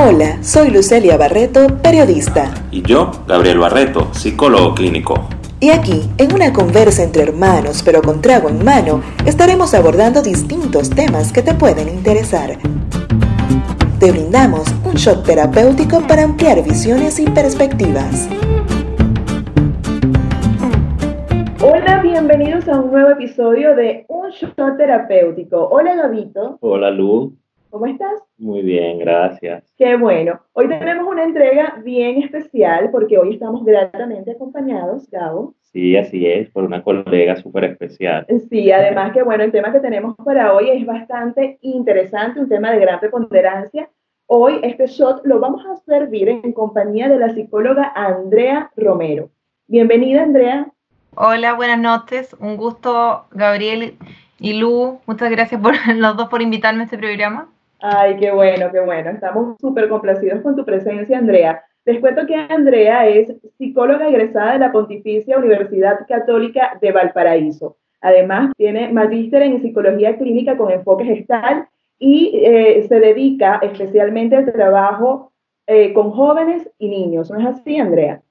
Hola, soy Lucelia Barreto, periodista. Y yo, Gabriel Barreto, psicólogo clínico. Y aquí, en una conversa entre hermanos pero con trago en mano, estaremos abordando distintos temas que te pueden interesar. Te brindamos un shot terapéutico para ampliar visiones y perspectivas. Hola, bienvenidos a un nuevo episodio de Un Shot Terapéutico. Hola, Gabito. Hola, Lu. ¿Cómo estás? Muy bien, gracias. Qué bueno. Hoy tenemos una entrega bien especial porque hoy estamos gratamente acompañados, Gabo. Sí, así es, por una colega súper especial. Sí, además que bueno, el tema que tenemos para hoy es bastante interesante, un tema de gran preponderancia. Hoy este shot lo vamos a servir en compañía de la psicóloga Andrea Romero. Bienvenida, Andrea. Hola, buenas noches. Un gusto, Gabriel y Lu. Muchas gracias por los dos por invitarme a este programa. Ay, qué bueno, qué bueno. Estamos súper complacidos con tu presencia, Andrea. Les cuento que Andrea es psicóloga egresada de la Pontificia Universidad Católica de Valparaíso. Además, tiene magíster en psicología clínica con enfoque gestal y eh, se dedica especialmente al trabajo eh, con jóvenes y niños. ¿No es así, Andrea?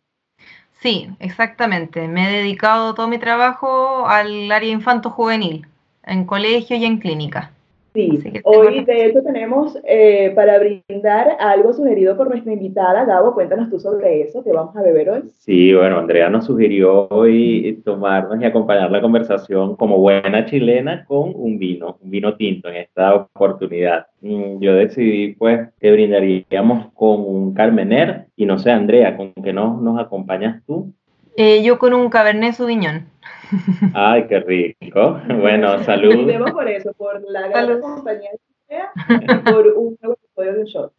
Sí, exactamente. Me he dedicado todo mi trabajo al área infanto-juvenil, en colegio y en clínica. Sí, hoy de hecho tenemos eh, para brindar algo sugerido por nuestra invitada. Gabo, cuéntanos tú sobre eso que vamos a beber hoy. Sí, bueno, Andrea nos sugirió hoy tomarnos y acompañar la conversación como buena chilena con un vino, un vino tinto en esta oportunidad. Mm, yo decidí pues que brindaríamos con un Carmener y no sé, Andrea, ¿con qué nos, nos acompañas tú? Eh, yo con un Cabernet Sauvignon. Ay, qué rico. Bueno, salud. Brindemos por eso, por la gran compañía por un nuevo episodio de un shot.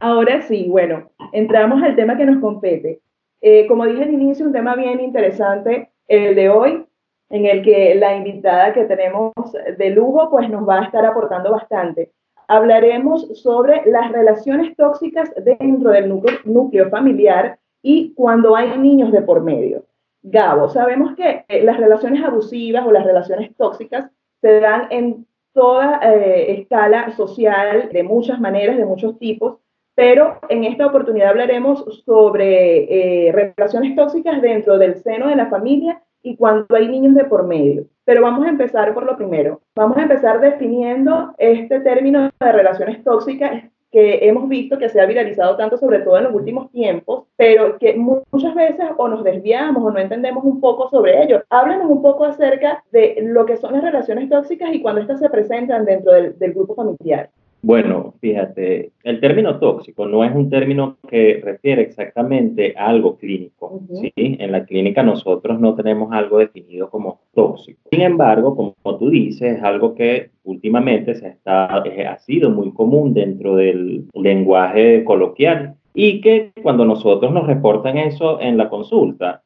Ahora sí, bueno, entramos al tema que nos compete. Eh, como dije al inicio, un tema bien interesante, el de hoy, en el que la invitada que tenemos de lujo, pues nos va a estar aportando bastante. Hablaremos sobre las relaciones tóxicas dentro del núcleo, núcleo familiar y cuando hay niños de por medio. Gabo, sabemos que eh, las relaciones abusivas o las relaciones tóxicas se dan en toda eh, escala social, de muchas maneras, de muchos tipos, pero en esta oportunidad hablaremos sobre eh, relaciones tóxicas dentro del seno de la familia y cuando hay niños de por medio. Pero vamos a empezar por lo primero. Vamos a empezar definiendo este término de relaciones tóxicas que hemos visto que se ha viralizado tanto, sobre todo en los últimos tiempos, pero que muchas veces o nos desviamos o no entendemos un poco sobre ello. Háblanos un poco acerca de lo que son las relaciones tóxicas y cuando estas se presentan dentro del, del grupo familiar. Bueno, fíjate, el término tóxico no es un término que refiere exactamente a algo clínico. ¿sí? En la clínica nosotros no tenemos algo definido como tóxico. Sin embargo, como tú dices, es algo que últimamente se está, ha sido muy común dentro del lenguaje coloquial y que cuando nosotros nos reportan eso en la consulta,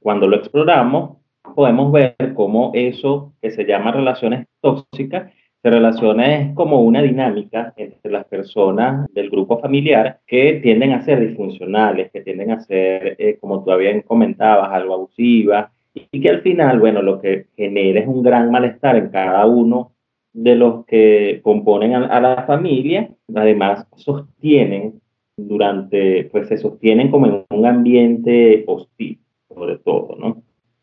cuando lo exploramos, podemos ver cómo eso que se llama relaciones tóxicas se relaciona es como una dinámica entre las personas del grupo familiar que tienden a ser disfuncionales, que tienden a ser, eh, como tú bien comentabas, algo abusivas y que al final, bueno, lo que genera es un gran malestar en cada uno de los que componen a, la familia, además sostienen durante, pues se sostienen como en un ambiente hostil, sobre todo, ¿no?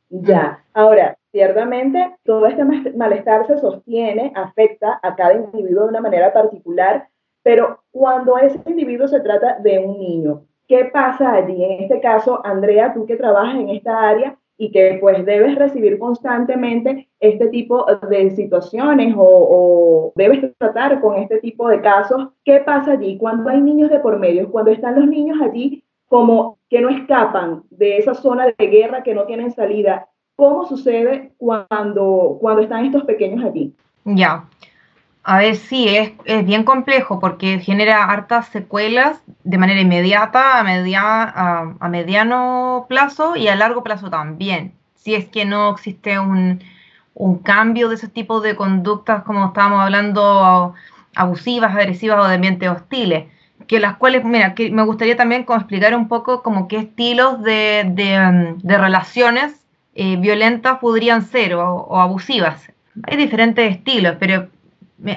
Ya, ahora, Ciertamente, todo este malestar se sostiene, afecta a cada individuo de una manera particular, pero cuando ese individuo se trata de un niño, ¿qué pasa allí? En este caso, Andrea, tú que trabajas en esta área y que pues debes recibir constantemente este tipo de situaciones o, o, debes tratar con este tipo de casos, ¿qué pasa allí cuando hay niños de por medio? Cuando están los niños allí como que no escapan de esa zona de guerra, que no tienen salida, ¿Cómo sucede cuando, cuando están estos pequeños allí? Ya. A ver, sí, es, es, bien complejo porque genera hartas secuelas de manera inmediata, a, media, a, mediano plazo y a largo plazo también. Si es que no existe un, un cambio de ese tipo de conductas, como estábamos hablando, abusivas, agresivas o de ambientes hostiles, que las cuales, mira, que me gustaría también explicar un poco como qué estilos de, de relaciones eh, violentas podrían ser o, abusivas. Hay diferentes estilos, pero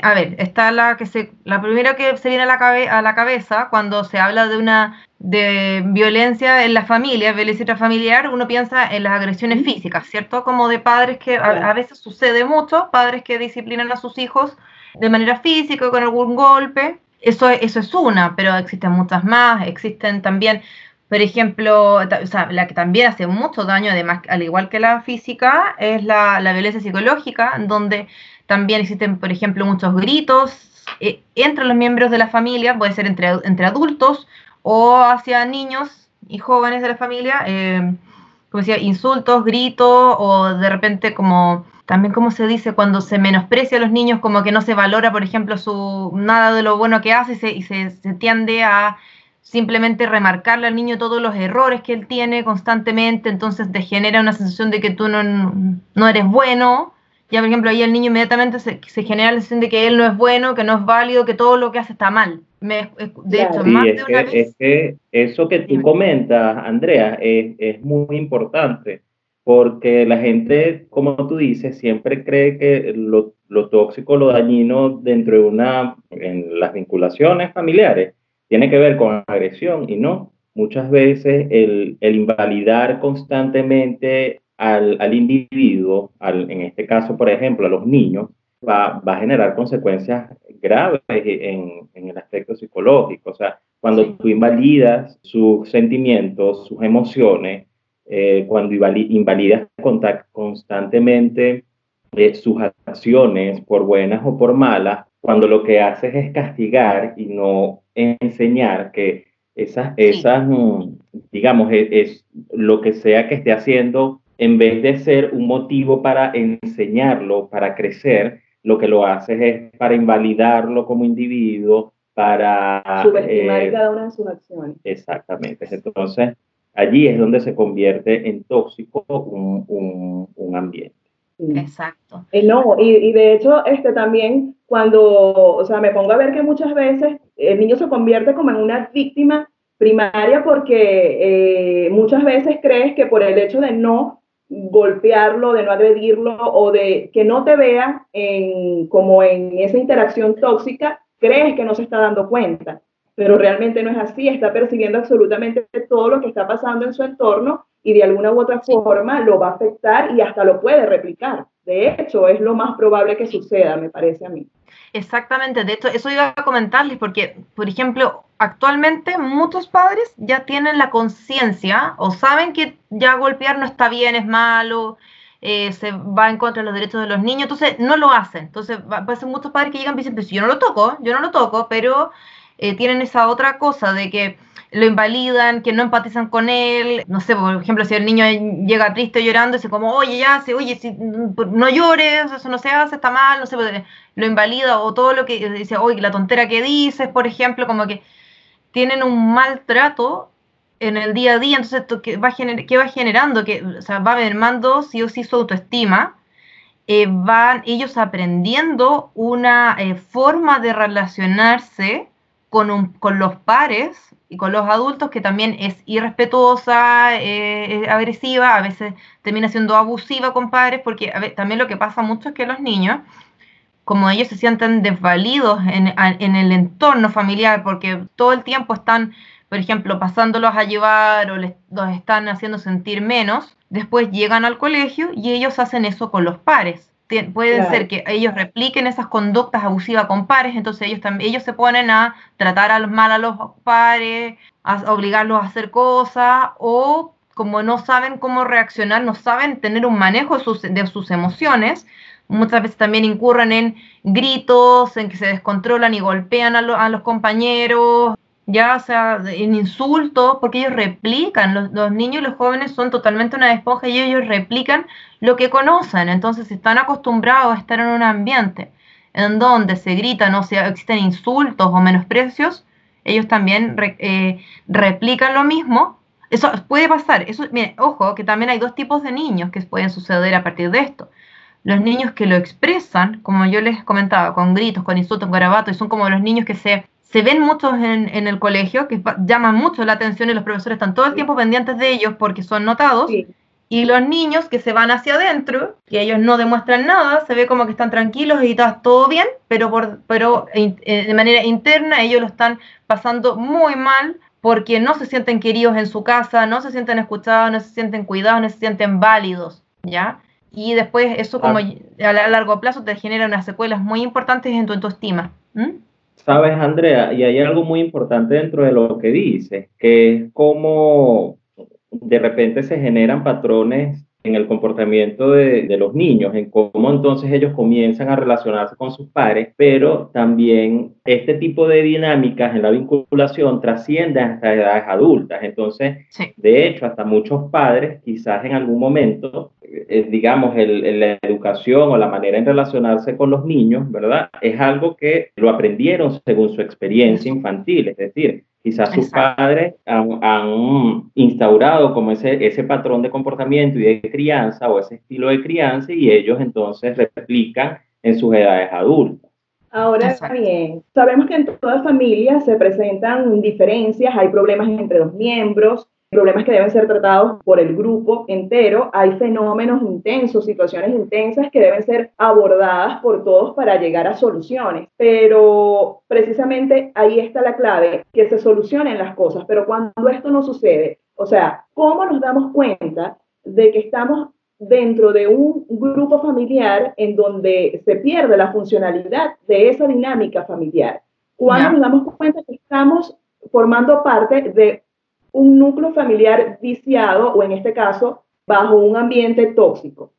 a ver, está la que se, la primera que se viene a la, a la cabeza cuando se habla de una de violencia en la familia, violencia intrafamiliar, uno piensa en las agresiones físicas, ¿cierto? Como de padres que a, veces sucede mucho, padres que disciplinan a sus hijos de manera física, con algún golpe. Eso, eso es una, pero existen muchas más. Existen también, por ejemplo, o sea, la que también hace mucho daño, además, al igual que la física, es la, la violencia psicológica, donde también existen, por ejemplo, muchos gritos eh, entre los miembros de la familia, puede ser entre, entre adultos o hacia niños y jóvenes de la familia, eh, como decía, insultos, gritos o de repente como también como se dice cuando se menosprecia a los niños, como que no se valora, por ejemplo, su nada de lo bueno que hace y se, y se, se tiende a simplemente remarcarle al niño todos los errores que él tiene constantemente, entonces te genera una sensación de que tú no, no eres bueno. Ya por ejemplo ahí el niño inmediatamente se, se, genera la sensación de que él no es bueno, que no es válido, que todo lo que hace está mal. de hecho, más de una vez... Es que eso que tú comentas, Andrea, es, es, muy importante, porque la gente, como tú dices, siempre cree que lo, lo tóxico, lo dañino dentro de una, en las vinculaciones familiares, tiene que ver con agresión y no. Muchas veces el, el invalidar constantemente al, al individuo, al, en este caso, por ejemplo, a los niños, va, va a generar consecuencias graves en, en, el aspecto psicológico. O sea, cuando tú invalidas sus sentimientos, sus emociones, eh, cuando invalidas constantemente eh, sus acciones, por buenas o por malas, cuando lo que haces es castigar y no enseñar que esas, esas mm, digamos, es, es, lo que sea que esté haciendo en vez de ser un motivo para enseñarlo, para crecer, lo que lo haces es para invalidarlo como individuo, para... Subestimar eh, cada una de sus acciones. Exactamente. Entonces, allí es donde se convierte en tóxico un, un, un ambiente. Exacto. Eh, no, y, y, de hecho, este también cuando, o sea, me pongo a ver que muchas veces el niño se convierte como en una víctima primaria porque eh, muchas veces crees que por el hecho de no golpearlo, de no agredirlo o de que no te vea en, como en esa interacción tóxica, crees que no se está dando cuenta, pero realmente no es así, está percibiendo absolutamente todo lo que está pasando en su entorno y de alguna u otra forma lo va a afectar y hasta lo puede replicar. De hecho, es lo más probable que suceda, me parece a mí. Exactamente, de hecho, eso iba a comentarles porque, por ejemplo, actualmente muchos padres ya tienen la conciencia o saben que ya golpear no está bien, es malo, eh, se va en contra de los derechos de los niños, entonces no lo hacen. Entonces, va, a ser muchos padres que llegan y dicen, pues yo no lo toco, yo no lo toco, pero eh, tienen esa otra cosa de que lo invalidan, que no empatizan con él. No sé, por ejemplo, si el niño llega triste llorando, dice como, oye, ya, oye, si, no llores, eso no se hace, está mal, no sé, pues, lo invalida o todo lo que dice, oye, la tontera que dices, por ejemplo, como que tienen un maltrato en el día a día, entonces, ¿qué va, qué va generando? Que, o sea, va mermando sí o sí su autoestima. Eh, van ellos aprendiendo una eh, forma de relacionarse con, un, con los pares y con los adultos que también es irrespetuosa, eh, agresiva, a veces termina siendo abusiva con padres, porque también lo que pasa mucho es que los niños, como ellos se sienten desvalidos en, en, el entorno familiar, porque todo el tiempo están, por ejemplo, pasándolos a llevar o les, los están haciendo sentir menos, después llegan al colegio y ellos hacen eso con los pares pueden ser que ellos repliquen esas conductas abusivas con pares, entonces ellos también ellos se ponen a tratar a los mal a los pares, a obligarlos a hacer cosas o como no saben cómo reaccionar, no saben tener un manejo de sus, de sus emociones, muchas veces también incurren en gritos, en que se descontrolan y golpean a, a los compañeros, ya sea en insultos, porque ellos replican, los, los, niños y los jóvenes son totalmente una esponja y ellos replican lo que conocen, entonces están acostumbrados a estar en un ambiente en donde se gritan o sea, existen insultos o menosprecios, ellos también eh, replican lo mismo. Eso puede pasar, eso, mire, ojo, que también hay dos tipos de niños que pueden suceder a partir de esto. Los niños que lo expresan, como yo les comentaba, con gritos, con insultos, con garabatos, y son como los niños que se se ven muchos en, en, el colegio que llaman mucho la atención y los profesores están todo el tiempo pendientes de ellos porque son notados. Y los niños que se van hacia adentro, que ellos no demuestran nada, se ve como que están tranquilos y está todo bien, pero, por, pero eh, de manera interna ellos lo están pasando muy mal porque no se sienten queridos en su casa, no se sienten escuchados, no se sienten cuidados, no se sienten válidos, ¿ya? Y después eso como a largo plazo te genera unas secuelas muy importantes en tu autoestima. Sabes, Andrea, y hay algo muy importante dentro de lo que dices, que es cómo de repente se generan patrones en el comportamiento de, los niños, en cómo entonces ellos comienzan a relacionarse con sus padres, pero también este tipo de dinámicas en la vinculación trascienden hasta edades adultas. Entonces, de hecho, hasta muchos padres quizás en algún momento eh, digamos, el, la educación o la manera en relacionarse con los niños, ¿verdad? Es algo que lo aprendieron según su experiencia infantil, es decir, quizás sus padres han, instaurado como ese, ese patrón de comportamiento y de crianza o ese estilo de crianza y ellos entonces replican en sus edades adultas. Ahora bien, sabemos que en todas familias se presentan diferencias, hay problemas entre los miembros, problemas que deben ser tratados por el grupo entero. Hay fenómenos intensos, situaciones intensas que deben ser abordadas por todos para llegar a soluciones. Pero precisamente ahí está la clave, que se solucionen las cosas. Pero cuando esto no sucede, o sea, ¿cómo nos damos cuenta de que estamos dentro de un grupo familiar en donde se pierde la funcionalidad de esa dinámica familiar? ¿Cuándo nos damos cuenta que estamos formando parte de un núcleo familiar viciado o en este caso bajo un ambiente tóxico.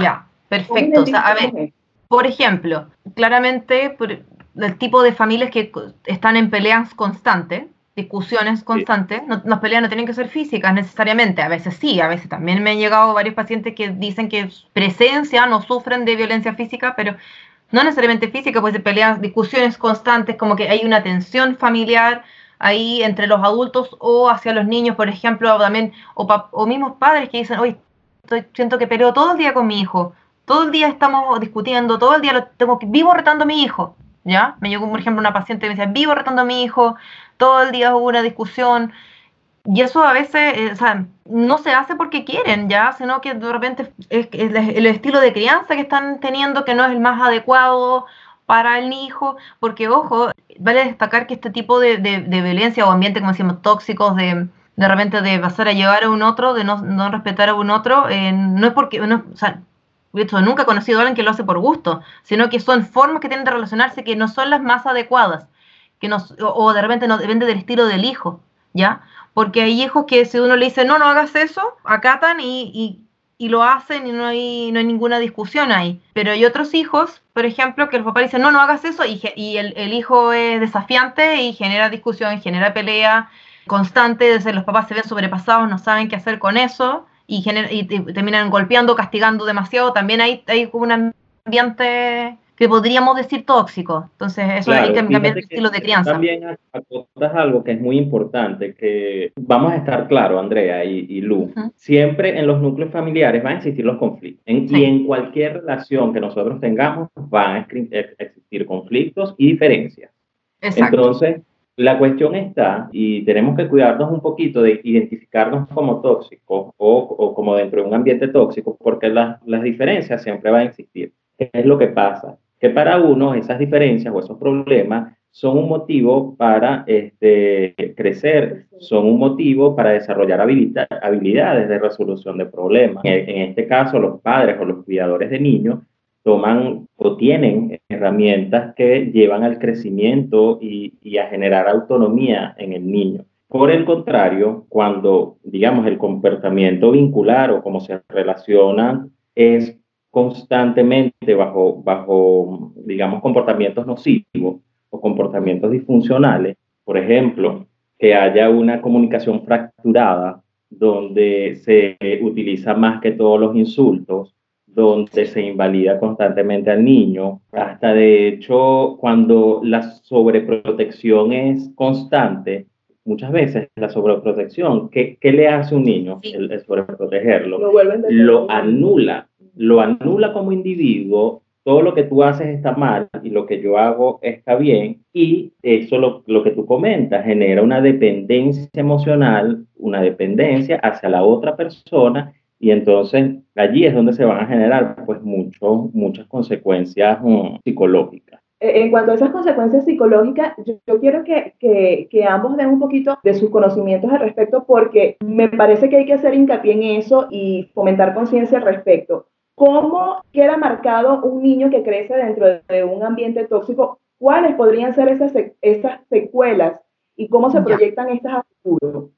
Ya, perfecto. O sea, a ver, por ejemplo, claramente por el tipo de familias que están en peleas constantes, discusiones constantes, no, las peleas no tienen que ser físicas necesariamente, a veces sí, a veces también me han llegado varios pacientes que dicen que presencia no sufren de violencia física, pero no necesariamente física, pues de peleas, discusiones constantes, como que hay una tensión familiar, ahí entre los adultos o hacia los niños, por ejemplo, o también, o, mismos padres que dicen, hoy siento que peleo todo el día con mi hijo, todo el día estamos discutiendo, todo el día lo tengo que, vivo retando a mi hijo, ¿ya? Me llegó, por ejemplo, una paciente que me decía, vivo retando a mi hijo, todo el día hubo una discusión, y eso a veces, eh, o sea, no se hace porque quieren, ¿ya? Sino que de repente es, el estilo de crianza que están teniendo que no es el más adecuado para el hijo, porque ojo, vale destacar que este tipo de, violencia o ambiente, como decimos, tóxicos, de, de repente de pasar a llevar a un otro, de no, respetar a un otro, eh, no es porque, no, o sea, nunca he conocido a alguien que lo hace por gusto, sino que son formas que tienen de relacionarse que no son las más adecuadas, que nos, o, de repente no depende del estilo del hijo, ¿ya? Porque hay hijos que si uno le dice, no, no hagas eso, acatan y y lo hacen y no hay, no hay ninguna discusión ahí. Pero hay otros hijos, por ejemplo, que el papá dice, no, no hagas eso, y, y el, hijo es desafiante y genera discusión, genera pelea constante, desde los papás se ven sobrepasados, no saben qué hacer con eso, y, y, terminan golpeando, castigando demasiado. También hay, hay un ambiente que podríamos decir tóxico. Entonces, eso hay que cambiar el estilo de crianza. También acotas algo que es muy importante, que vamos a estar claro, Andrea y, Lu, siempre en los núcleos familiares van a existir los conflictos. Y en cualquier relación que nosotros tengamos van a existir conflictos y diferencias. Exacto. Entonces, la cuestión está, y tenemos que cuidarnos un poquito de identificarnos como tóxicos o, o como dentro de un ambiente tóxico, porque las, las diferencias siempre van a existir. ¿Qué es lo que pasa? Que para uno esas diferencias o esos problemas son un motivo para este, crecer, son un motivo para desarrollar habilidades de resolución de problemas. En este caso, los padres o los cuidadores de niños toman o tienen herramientas que llevan al crecimiento y, y a generar autonomía en el niño. Por el contrario, cuando, digamos, el comportamiento vincular o cómo se relacionan es constantemente bajo, bajo, digamos, comportamientos nocivos o comportamientos disfuncionales, por ejemplo, que haya una comunicación fracturada donde se utiliza más que todos los insultos, donde se invalida constantemente al niño, hasta de hecho cuando la sobreprotección es constante, muchas veces la sobreprotección, ¿qué, qué le hace un niño el, sobreprotegerlo? Lo, lo anula, lo anula como individuo, todo lo que tú haces está mal y lo que yo hago está bien, y eso lo, lo que tú comentas genera una dependencia emocional, una dependencia hacia la otra persona, Y entonces allí es donde se van a generar pues mucho, muchas consecuencias mm, psicológicas. Eh, en cuanto a esas consecuencias psicológicas, yo, quiero que, que, que, ambos den un poquito de sus conocimientos al respecto porque me parece que hay que hacer hincapié en eso y fomentar conciencia al respecto. ¿Cómo queda marcado un niño que crece dentro de un ambiente tóxico? ¿Cuáles podrían ser esas, esas secuelas y cómo se proyectan estas a futuro?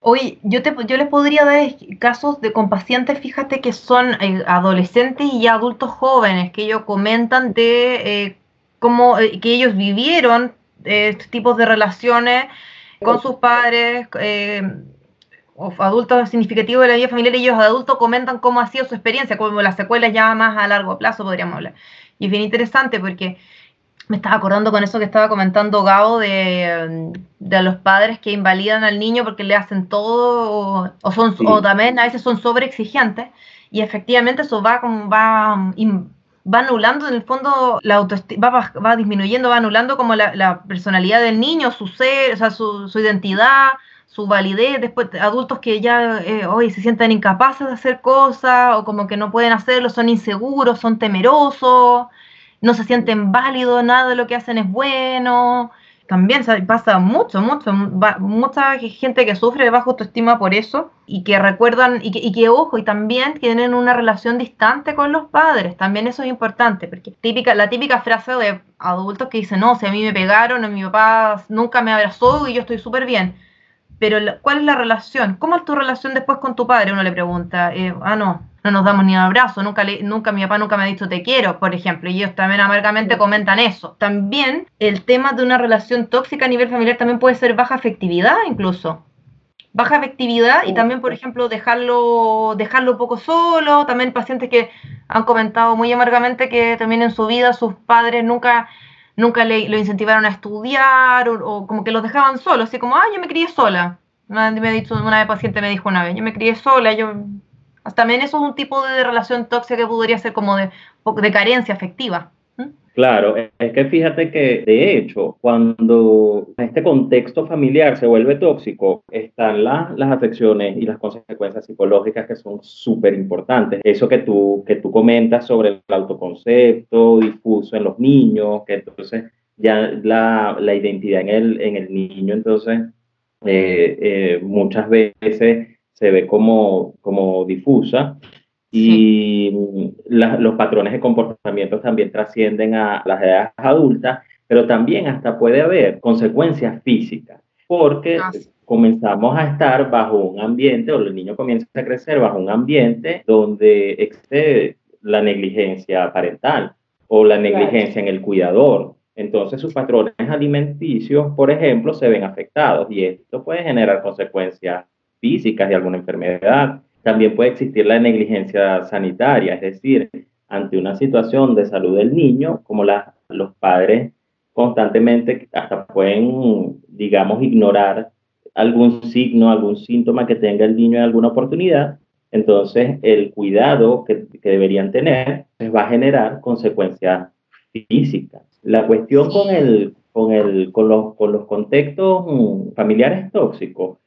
Hoy yo, te, yo les podría dar casos de con pacientes, fíjate que son eh, adolescentes y adultos jóvenes, que ellos comentan de eh, cómo eh, que ellos vivieron estos tipos de relaciones con sus padres, adultos significativos de la vida familiar, ellos adultos comentan cómo ha sido su experiencia, como las secuelas ya más a largo plazo podríamos hablar. Y es bien interesante porque me estaba acordando con eso que estaba comentando Gabo de, de los padres que invalidan al niño porque le hacen todo o, son o también a veces son sobre exigentes y efectivamente eso va como va va anulando en el fondo la autoestima, va, va, disminuyendo, va anulando como la, la, personalidad del niño, su ser, o sea, su, su identidad, su validez, después adultos que ya eh, hoy se sienten incapaces de hacer cosas o como que no pueden hacerlo, son inseguros, son temerosos, no se sienten válidos, nada de lo que hacen es bueno. También pasa mucho, mucho, mucha gente que sufre de baja autoestima por eso y que recuerdan, y que, y que, ojo, y también tienen una relación distante con los padres, también eso es importante, porque típica, la típica frase de adultos que dicen, no, si a mí me pegaron, mi papá nunca me abrazó y yo estoy súper bien pero ¿cuál es la relación? ¿Cómo es tu relación después con tu padre? Uno le pregunta, eh, ah, no, no nos damos ni un abrazo, nunca, le, nunca mi papá nunca me ha dicho te quiero, por ejemplo, y ellos también amargamente comentan eso. También el tema de una relación tóxica a nivel familiar también puede ser baja afectividad incluso. Baja afectividad y también, por ejemplo, dejarlo, dejarlo un poco solo. También pacientes que han comentado muy amargamente que también en su vida sus padres nunca nunca le, lo incentivaron a estudiar o, como que los dejaban solos, así como, ah, yo me crié sola. Me ha dicho, una vez paciente me dijo una vez, yo me crié sola, yo... También eso es un tipo de relación tóxica que podría ser como de, de carencia afectiva. Claro, es que fíjate que de hecho, cuando este contexto familiar se vuelve tóxico, están las afecciones y las consecuencias psicológicas que son súper importantes. Eso que tú, que tú comentas sobre el autoconcepto difuso en los niños, que entonces ya la, la identidad en el, en el niño, entonces eh, eh, muchas veces se ve como, como difusa y los patrones de comportamiento también trascienden a las edades adultas, pero también hasta puede haber consecuencias físicas, porque ah, comenzamos a estar bajo un ambiente, o el niño comienza a crecer bajo un ambiente donde excede la negligencia parental o la negligencia en el cuidador. Entonces sus patrones alimenticios, por ejemplo, se ven afectados y esto puede generar consecuencias físicas de alguna enfermedad también puede existir la negligencia sanitaria, es decir, ante una situación de salud del niño, como los padres constantemente hasta pueden, digamos, ignorar algún signo, algún síntoma que tenga el niño en alguna oportunidad, entonces el cuidado que, deberían tener va a generar consecuencias físicas. La cuestión con, el, con, el, con, los, con los contextos mm, familiares tóxicos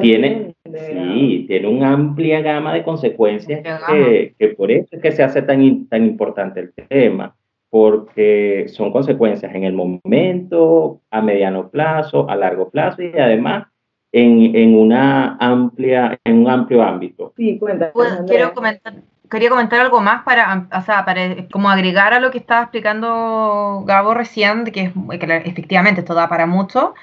tiene, sí, tiene una amplia gama de consecuencias que, que, por eso es que se hace tan, tan importante el tema, porque son consecuencias en el momento, a mediano plazo, a largo plazo y además en, en una amplia, en un amplio ámbito. Sí, quiero comentar, quería comentar algo más para, o sea, para como agregar a lo que estaba explicando Gabo recién, que, es, que efectivamente esto da para mucho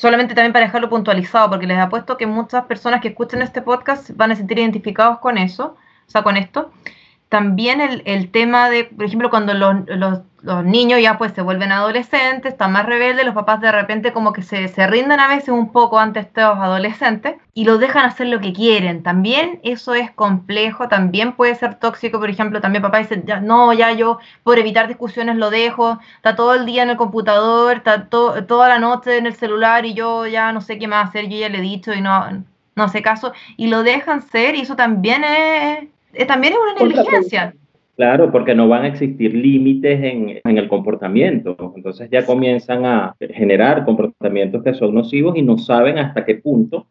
solamente también para dejarlo puntualizado, porque les apuesto que muchas personas que escuchen este podcast van a sentir identificados con eso, o sea, con esto. También el, el tema de, por ejemplo, cuando los, los los niños ya pues se vuelven adolescentes, están más rebeldes, los papás de repente como que se, se rinden a veces un poco ante estos adolescentes y los dejan hacer lo que quieren. También eso es complejo, también puede ser tóxico, por ejemplo, también papá dice, ya, no, ya yo por evitar discusiones lo dejo, está todo el día en el computador, está toda la noche en el celular y yo ya no sé qué más hacer, yo ya le he dicho y no, no hace caso, y lo dejan ser y eso también es, también es una negligencia. Claro, porque no van a existir límites en, en, el comportamiento. Entonces ya comienzan a generar comportamientos que son nocivos y no saben hasta qué punto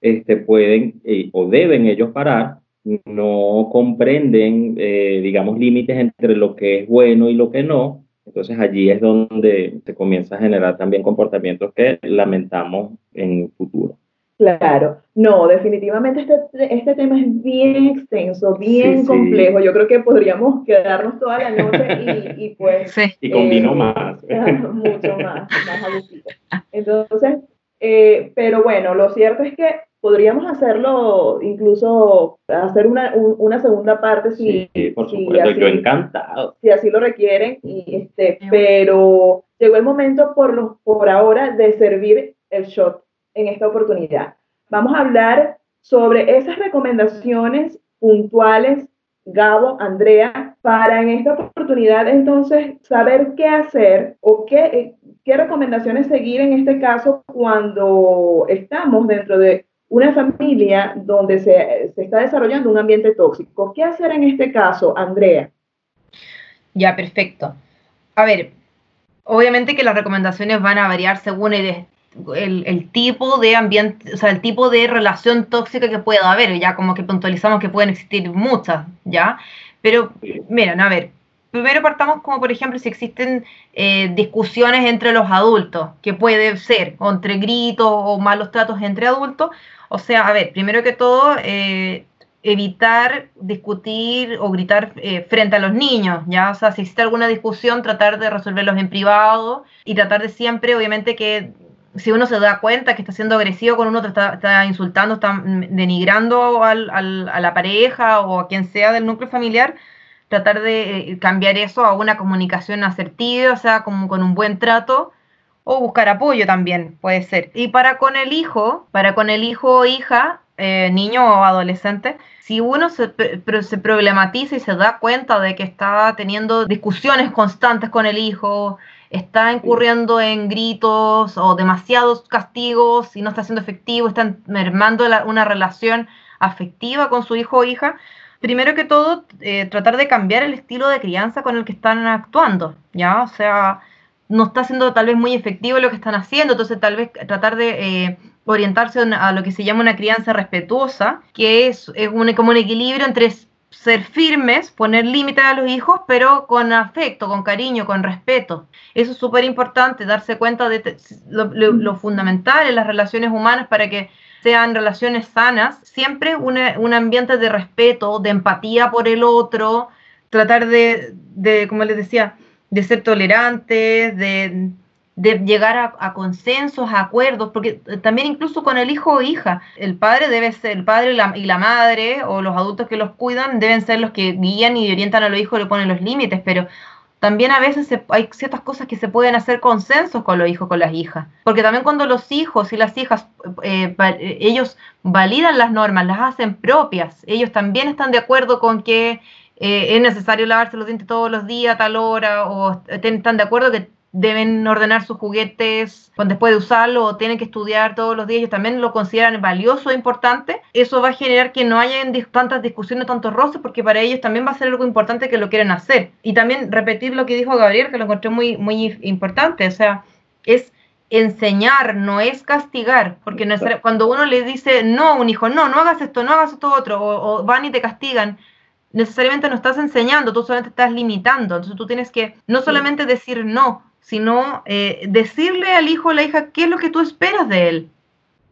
este, pueden eh, o deben ellos parar no comprenden, eh, digamos, límites entre lo que es bueno y lo que no. Entonces allí es donde se comienza a generar también comportamientos que lamentamos en el futuro. Claro, no, definitivamente este, este tema es bien extenso, bien complejo. Yo creo que podríamos quedarnos toda la noche y, pues... Y con vino eh, más. Mucho más, más Entonces, eh, pero bueno, lo cierto es que podríamos hacerlo, incluso hacer una, una segunda parte si, sí, por supuesto, yo encantado. Si así lo requieren, y este, pero llegó el momento por, los, por ahora de servir el shot en esta oportunidad. Vamos a hablar sobre esas recomendaciones puntuales, Gabo, Andrea, para en esta oportunidad entonces saber qué hacer o qué, qué recomendaciones seguir en este caso cuando estamos dentro de una familia donde se, se, está desarrollando un ambiente tóxico. ¿Qué hacer en este caso, Andrea? Ya, perfecto. A ver, obviamente que las recomendaciones van a variar según el, el, tipo de ambiente, o sea, el tipo de relación tóxica que pueda haber, ya como que puntualizamos que pueden existir muchas, ¿ya? Pero, miren, a ver, primero partamos como, por ejemplo, si existen eh, discusiones entre los adultos, que puede ser, entre gritos o malos tratos entre adultos, o sea, a ver, primero que todo, eh, evitar discutir o gritar eh, frente a los niños, ¿ya? O sea, si existe alguna discusión, tratar de resolverlos en privado y tratar de siempre, obviamente, que si uno se da cuenta que está siendo agresivo con uno, está, insultando, está denigrando al, al, a la pareja o a quien sea del núcleo familiar, tratar de eh, cambiar eso a una comunicación asertiva, o sea, como con un buen trato, o buscar apoyo también, puede ser. Y para con el hijo, para con el hijo o hija, eh, niño o adolescente, si uno se, se problematiza y se da cuenta de que está teniendo discusiones constantes con el hijo, está incurriendo en gritos o demasiados castigos y no está siendo efectivo, está mermando una relación afectiva con su hijo o hija, primero que todo, eh, tratar de cambiar el estilo de crianza con el que están actuando, ¿ya? O sea, no está siendo tal vez muy efectivo lo que están haciendo, entonces tal vez tratar de eh, orientarse a lo que se llama una crianza respetuosa, que es, es un, como un equilibrio entre ser firmes, poner límites a los hijos, pero con afecto, con cariño, con respeto. Eso es súper importante, darse cuenta de lo, fundamental en las relaciones humanas para que sean relaciones sanas, siempre un ambiente de respeto, de empatía por el otro, tratar de, de como les decía, de ser tolerantes, de, de llegar a, consensos, a acuerdos, porque también incluso con el hijo o hija, el padre debe ser, el padre y la, madre o los adultos que los cuidan deben ser los que guían y orientan a los hijos y le ponen los límites, pero también a veces hay ciertas cosas que se pueden hacer consensos con los hijos, con las hijas, porque también cuando los hijos y las hijas, eh, ellos validan las normas, las hacen propias, ellos también están de acuerdo con que eh, es necesario lavarse los dientes todos los días a tal hora, o están de acuerdo que deben ordenar sus juguetes después de usarlo o tienen que estudiar todos los días, ellos también lo consideran valioso e importante, eso va a generar que no haya tantas discusiones, tantos roces, porque para ellos también va a ser algo importante que lo quieren hacer. Y también repetir lo que dijo Gabriel, que lo encontré muy, muy importante, o sea, es enseñar, no es castigar, porque no cuando uno le dice no a un hijo, no, no hagas esto, no hagas esto otro, o van y te castigan, necesariamente no estás enseñando, tú solamente estás limitando. Entonces tú tienes que no solamente decir no, sino eh, decirle al hijo o la hija qué es lo que tú esperas de él.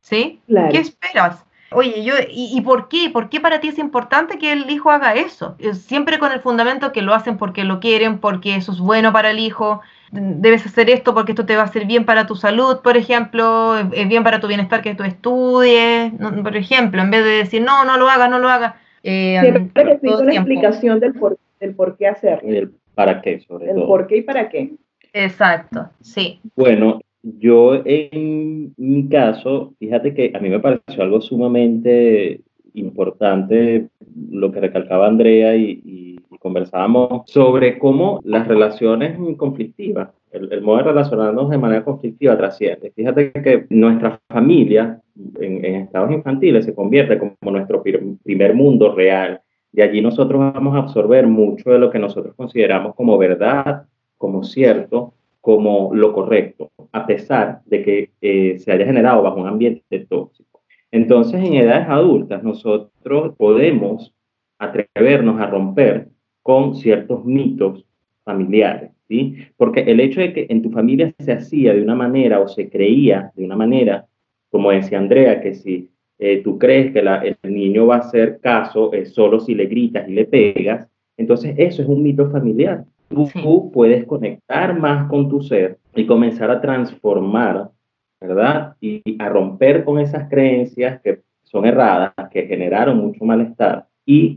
¿Sí? ¿Qué esperas? Oye, yo, ¿y, por qué? ¿Por qué para ti es importante que el hijo haga eso? Siempre con el fundamento que lo hacen porque lo quieren, porque eso es bueno para el hijo. Debes hacer esto porque esto te va a hacer bien para tu salud, por ejemplo, es bien para tu bienestar que tú estudies, por ejemplo, en vez de decir, no, no lo hagas, no lo hagas. Eh, Siempre que una explicación del por, del por qué hacer. El para qué, sobre el por qué y para qué. Exacto, sí. Bueno, yo en mi caso, fíjate que a mí me pareció algo sumamente importante lo que recalcaba Andrea y, conversábamos sobre cómo las relaciones conflictivas, el, modo de relacionarnos de manera conflictiva trasciende. Fíjate que nuestra familia en, estados infantiles se convierte como nuestro primer mundo real. De allí nosotros vamos a absorber mucho de lo que nosotros consideramos como verdad como cierto, como lo correcto, a pesar de que eh, se haya generado bajo un ambiente tóxico. Entonces, en edades adultas, nosotros podemos atrevernos a romper con ciertos mitos familiares, ¿sí? Porque el hecho de que en tu familia se hacía de una manera o se creía de una manera, como decía Andrea, que si eh, tú crees que el niño va a hacer caso es solo si le gritas y le pegas, entonces eso es un mito familiar. Tú, puedes conectar más con tu ser y comenzar a transformar, ¿verdad? Y, a romper con esas creencias que son erradas, que generaron mucho malestar y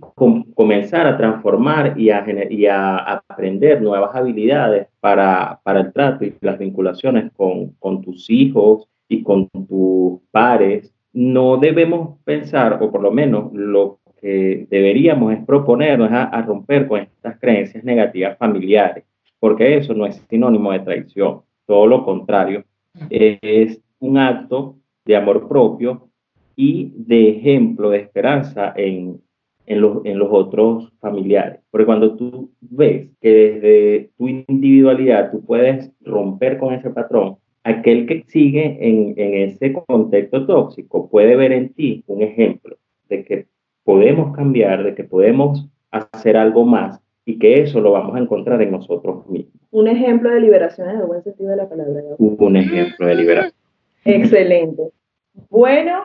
comenzar a transformar y a, y a aprender nuevas habilidades para, para, el trato y las vinculaciones con, con tus hijos y con tus pares. No debemos pensar, o por lo menos lo que deberíamos es proponernos a, romper con estas creencias negativas familiares, porque eso no es sinónimo de traición, todo lo contrario, es un acto de amor propio y de ejemplo de esperanza en, en, los, en los otros familiares. Porque cuando tú ves que desde tu individualidad tú puedes romper con ese patrón, aquel que sigue en, en ese contexto tóxico puede ver en ti un ejemplo de que podemos cambiar, de que podemos hacer algo más y que eso lo vamos a encontrar en nosotros mismos. Un ejemplo de liberación en el buen sentido de la palabra. Un ejemplo de liberación. Excelente. Bueno,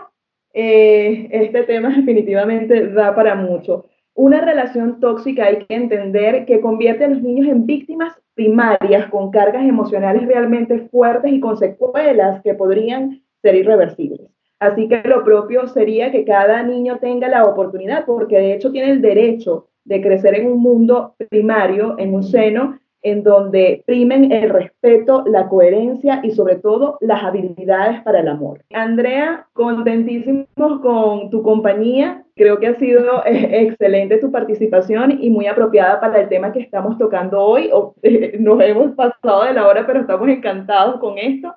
eh, este tema definitivamente da para mucho. Una relación tóxica hay que entender que convierte a los niños en víctimas primarias con cargas emocionales realmente fuertes y con secuelas que podrían ser irreversibles. Así que lo propio sería que cada niño tenga la oportunidad, porque de hecho tiene el derecho de crecer en un mundo primario, en un seno en donde primen el respeto, la coherencia y sobre todo las habilidades para el amor. Andrea, contentísimos con tu compañía. Creo que ha sido eh, excelente tu participación y muy apropiada para el tema que estamos tocando hoy. Nos hemos pasado de la hora, pero estamos encantados con esto.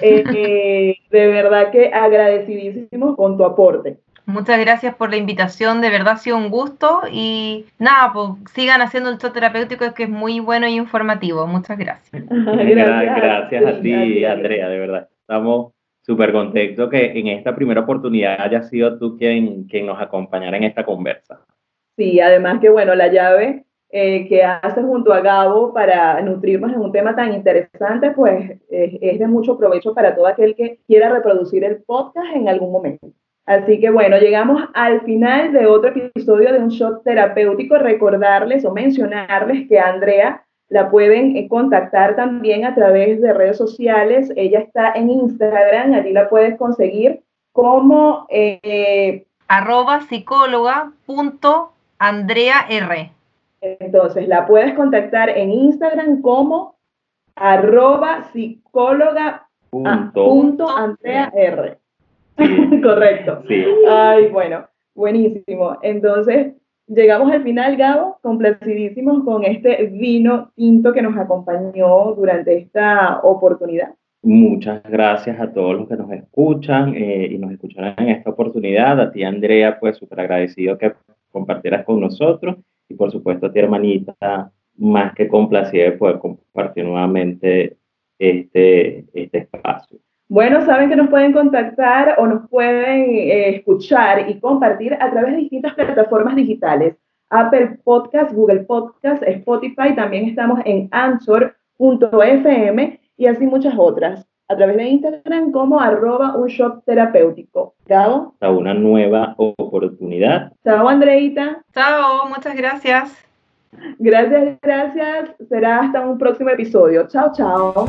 Eh, de verdad que agradecidísimo con tu aporte. Muchas gracias por la invitación, de verdad ha sido un gusto y nada, pues sigan haciendo el show terapéutico que es muy bueno y informativo. Muchas gracias. gracias, gracias a ti, Andrea, de verdad. Estamos súper contentos que en esta primera oportunidad haya sido tú quien, quien nos acompañara en esta conversa. Sí, además que bueno, la llave eh, que haces junto a Gabo para nutrirnos en un tema tan interesante, pues es de mucho provecho para todo aquel que quiera reproducir el podcast en algún momento. Así que bueno, llegamos al final de otro episodio de un shot terapéutico. Recordarles o mencionarles que Andrea la pueden eh, contactar también a través de redes sociales. Ella está en Instagram, allí la puedes conseguir como eh, arroba psicóloga punto Andrea R. Entonces, la puedes contactar en Instagram como arroba psicóloga punto, Andrea R. Correcto. Sí. Ay, bueno, buenísimo. Entonces, llegamos al final, Gabo, complacidísimos con este vino tinto que nos acompañó durante esta oportunidad. Muchas gracias a todos los que nos escuchan eh, y nos escucharán en esta oportunidad. A ti, Andrea, pues súper agradecido que compartieras con nosotros y por supuesto a ti hermanita, más que complacida de poder compartir nuevamente este, este espacio. Bueno, saben que nos pueden contactar o nos pueden eh, escuchar y compartir a través de distintas plataformas digitales. Apple Podcast, Google Podcast, Spotify, también estamos en Answer.fm y así muchas otras. A través de Instagram como arroba un terapéutico. Chao. Hasta una nueva oportunidad. Chao, Andreita. Chao, muchas gracias. Gracias, gracias. Será hasta un próximo episodio. Chao, chao.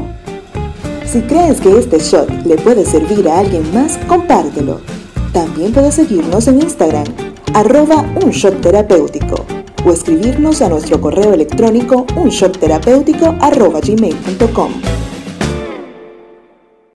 Si crees que este shot le puede servir a alguien más, compártelo. También puedes seguirnos en Instagram, arroba un shot terapéutico, o escribirnos a nuestro correo electrónico unshotterapéutico arroba gmail.com.